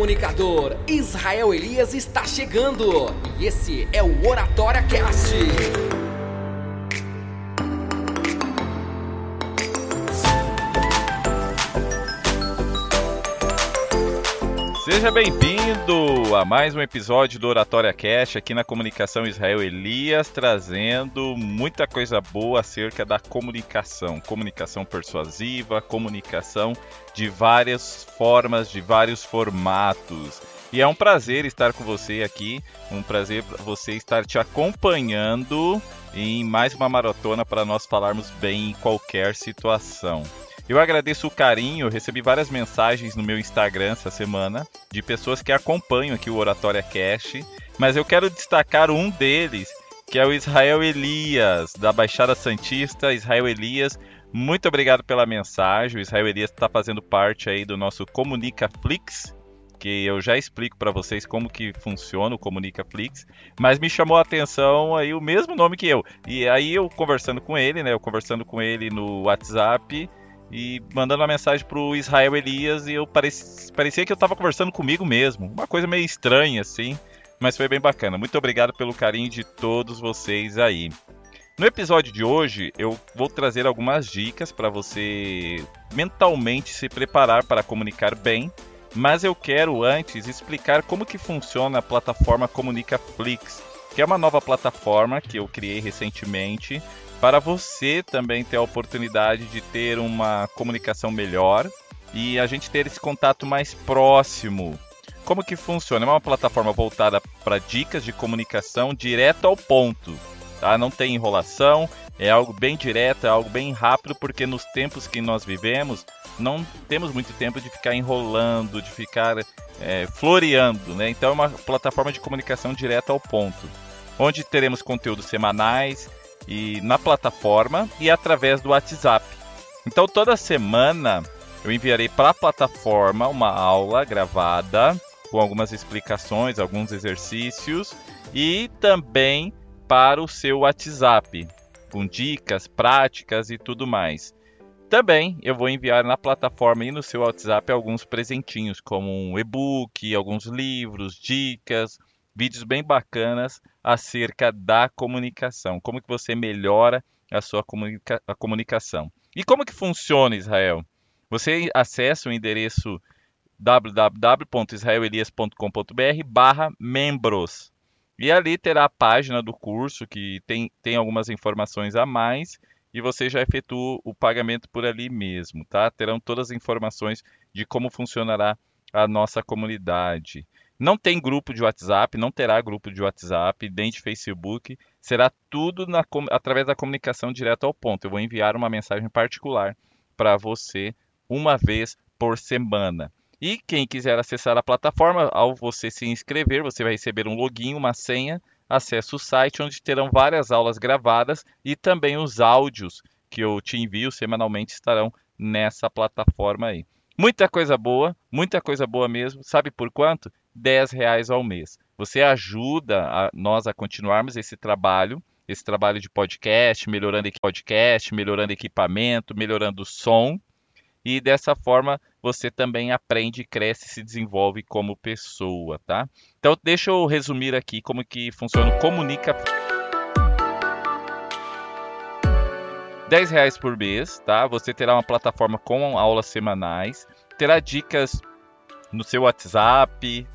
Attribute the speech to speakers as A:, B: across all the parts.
A: comunicador, Israel Elias está chegando e esse é o Oratória Cast.
B: Seja bem-vindo a mais um episódio do Oratória Cash aqui na Comunicação Israel Elias, trazendo muita coisa boa acerca da comunicação, comunicação persuasiva, comunicação de várias formas, de vários formatos. E é um prazer estar com você aqui, um prazer você estar te acompanhando em mais uma maratona para nós falarmos bem em qualquer situação. Eu agradeço o carinho, recebi várias mensagens no meu Instagram essa semana de pessoas que acompanham aqui o Oratória Cash, mas eu quero destacar um deles, que é o Israel Elias, da Baixada Santista. Israel Elias, muito obrigado pela mensagem. O Israel Elias está fazendo parte aí do nosso Comunicaflix, que eu já explico para vocês como que funciona o Comunicaflix, mas me chamou a atenção aí o mesmo nome que eu. E aí eu conversando com ele, né, eu conversando com ele no WhatsApp, e mandando uma mensagem pro Israel Elias e eu parecia, parecia que eu tava conversando comigo mesmo. Uma coisa meio estranha assim, mas foi bem bacana. Muito obrigado pelo carinho de todos vocês aí. No episódio de hoje, eu vou trazer algumas dicas para você mentalmente se preparar para comunicar bem, mas eu quero antes explicar como que funciona a plataforma Comunicaflix, que é uma nova plataforma que eu criei recentemente para você também ter a oportunidade de ter uma comunicação melhor e a gente ter esse contato mais próximo. Como que funciona? É uma plataforma voltada para dicas de comunicação direto ao ponto. Tá? Não tem enrolação, é algo bem direto, é algo bem rápido, porque nos tempos que nós vivemos, não temos muito tempo de ficar enrolando, de ficar é, floreando. Né? Então é uma plataforma de comunicação direto ao ponto, onde teremos conteúdos semanais, e na plataforma e através do WhatsApp. Então toda semana eu enviarei para a plataforma uma aula gravada com algumas explicações, alguns exercícios e também para o seu WhatsApp com dicas, práticas e tudo mais. Também eu vou enviar na plataforma e no seu WhatsApp alguns presentinhos, como um e-book, alguns livros, dicas, vídeos bem bacanas acerca da comunicação, como que você melhora a sua comunica a comunicação. E como que funciona, Israel? Você acessa o endereço www.israelelias.com.br barra membros. E ali terá a página do curso que tem, tem algumas informações a mais e você já efetua o pagamento por ali mesmo, tá? Terão todas as informações de como funcionará a nossa comunidade. Não tem grupo de WhatsApp, não terá grupo de WhatsApp, nem de Facebook. Será tudo na, através da comunicação direto ao ponto. Eu vou enviar uma mensagem particular para você uma vez por semana. E quem quiser acessar a plataforma, ao você se inscrever, você vai receber um login, uma senha, acesse o site onde terão várias aulas gravadas e também os áudios que eu te envio semanalmente estarão nessa plataforma aí. Muita coisa boa, muita coisa boa mesmo. Sabe por quanto? 10 reais ao mês. Você ajuda a, nós a continuarmos esse trabalho, esse trabalho de podcast, melhorando podcast, melhorando equipamento, melhorando o som. E dessa forma você também aprende, cresce, se desenvolve como pessoa, tá? Então deixa eu resumir aqui como que funciona o Comunica 10 reais por mês, tá? Você terá uma plataforma com aulas semanais, terá dicas no seu WhatsApp,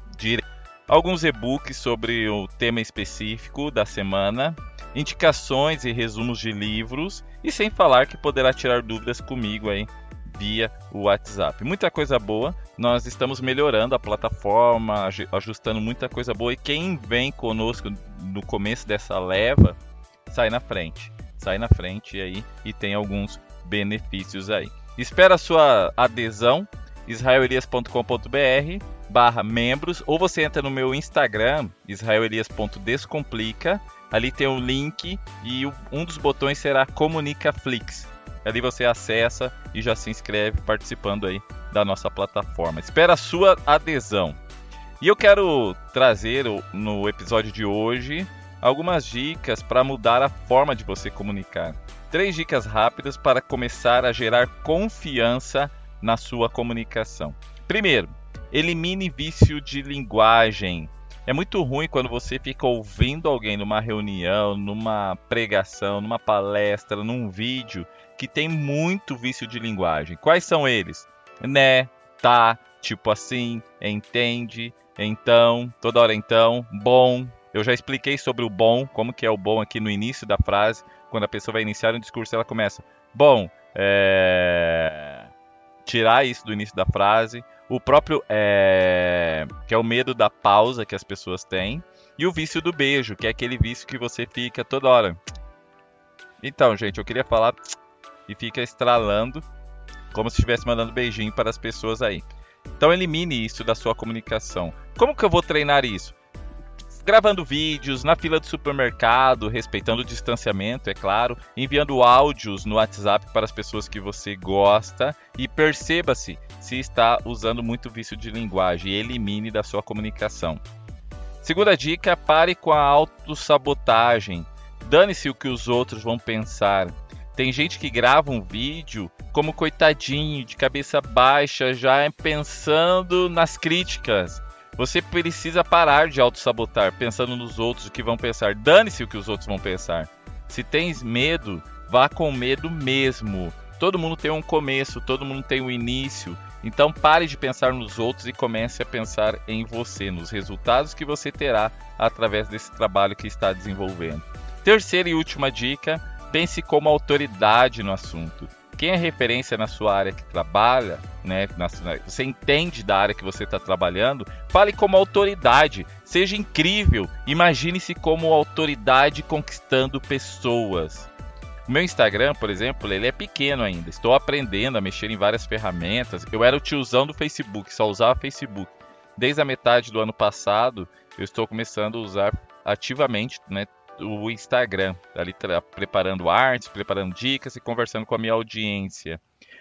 B: alguns e-books sobre o tema específico da semana, indicações e resumos de livros e sem falar que poderá tirar dúvidas comigo aí via o WhatsApp. Muita coisa boa. Nós estamos melhorando a plataforma, ajustando muita coisa boa e quem vem conosco no começo dessa leva sai na frente. Sai na frente aí e tem alguns benefícios aí. Espero a sua adesão israelias.com.br barra membros, ou você entra no meu Instagram, israelias.descomplica, ali tem o um link e um dos botões será Comunicaflix. Ali você acessa e já se inscreve participando aí da nossa plataforma. Espero a sua adesão. E eu quero trazer no episódio de hoje algumas dicas para mudar a forma de você comunicar. Três dicas rápidas para começar a gerar confiança na sua comunicação. Primeiro, Elimine vício de linguagem. É muito ruim quando você fica ouvindo alguém numa reunião, numa pregação, numa palestra, num vídeo que tem muito vício de linguagem. Quais são eles? Né, tá, tipo assim, entende, então, toda hora então, bom. Eu já expliquei sobre o bom, como que é o bom aqui no início da frase. Quando a pessoa vai iniciar um discurso, ela começa, bom, é... tirar isso do início da frase. O próprio, é... que é o medo da pausa que as pessoas têm. E o vício do beijo, que é aquele vício que você fica toda hora. Então, gente, eu queria falar e fica estralando como se estivesse mandando beijinho para as pessoas aí. Então elimine isso da sua comunicação. Como que eu vou treinar isso? Gravando vídeos na fila do supermercado, respeitando o distanciamento, é claro, enviando áudios no WhatsApp para as pessoas que você gosta e perceba-se se está usando muito vício de linguagem e elimine da sua comunicação. Segunda dica, pare com a autossabotagem. Dane-se o que os outros vão pensar. Tem gente que grava um vídeo como coitadinho, de cabeça baixa, já pensando nas críticas. Você precisa parar de auto-sabotar, pensando nos outros, o que vão pensar. Dane-se o que os outros vão pensar. Se tens medo, vá com medo mesmo. Todo mundo tem um começo, todo mundo tem um início. Então pare de pensar nos outros e comece a pensar em você, nos resultados que você terá através desse trabalho que está desenvolvendo. Terceira e última dica: pense como autoridade no assunto. Quem é referência na sua área que trabalha, né? Na, você entende da área que você está trabalhando, fale como autoridade, seja incrível, imagine-se como autoridade conquistando pessoas. O meu Instagram, por exemplo, ele é pequeno ainda. Estou aprendendo a mexer em várias ferramentas. Eu era o tiozão do Facebook, só usava Facebook. Desde a metade do ano passado, eu estou começando a usar ativamente, né, o Instagram, ali preparando artes, preparando dicas e conversando com a minha audiência.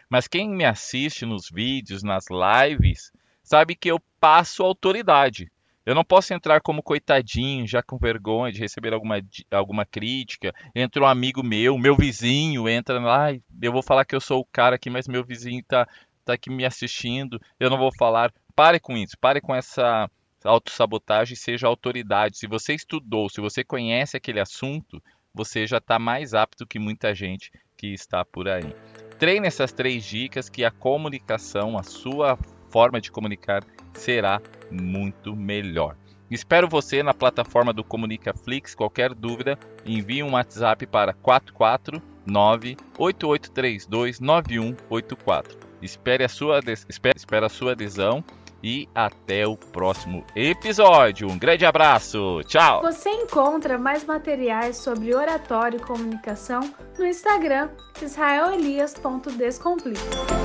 B: Mas quem me assiste nos vídeos, nas lives, sabe que eu passo autoridade. Eu não posso entrar como coitadinho, já com vergonha de receber alguma, alguma crítica. Entra um amigo meu, meu vizinho, entra lá, eu vou falar que eu sou o cara aqui, mas meu vizinho está tá aqui me assistindo, eu não vou falar. Pare com isso, pare com essa autossabotagem seja autoridade. Se você estudou, se você conhece aquele assunto, você já está mais apto que muita gente que está por aí. Treine essas três dicas que a comunicação, a sua forma de comunicar será muito melhor. Espero você na plataforma do Comunicaflix. Qualquer dúvida, envie um WhatsApp para 449 8832 9184. Espere a sua, espere, espere a sua adesão e até o próximo episódio. Um grande abraço, tchau!
C: Você encontra mais materiais sobre oratório e comunicação no Instagram israelelias.descomplica.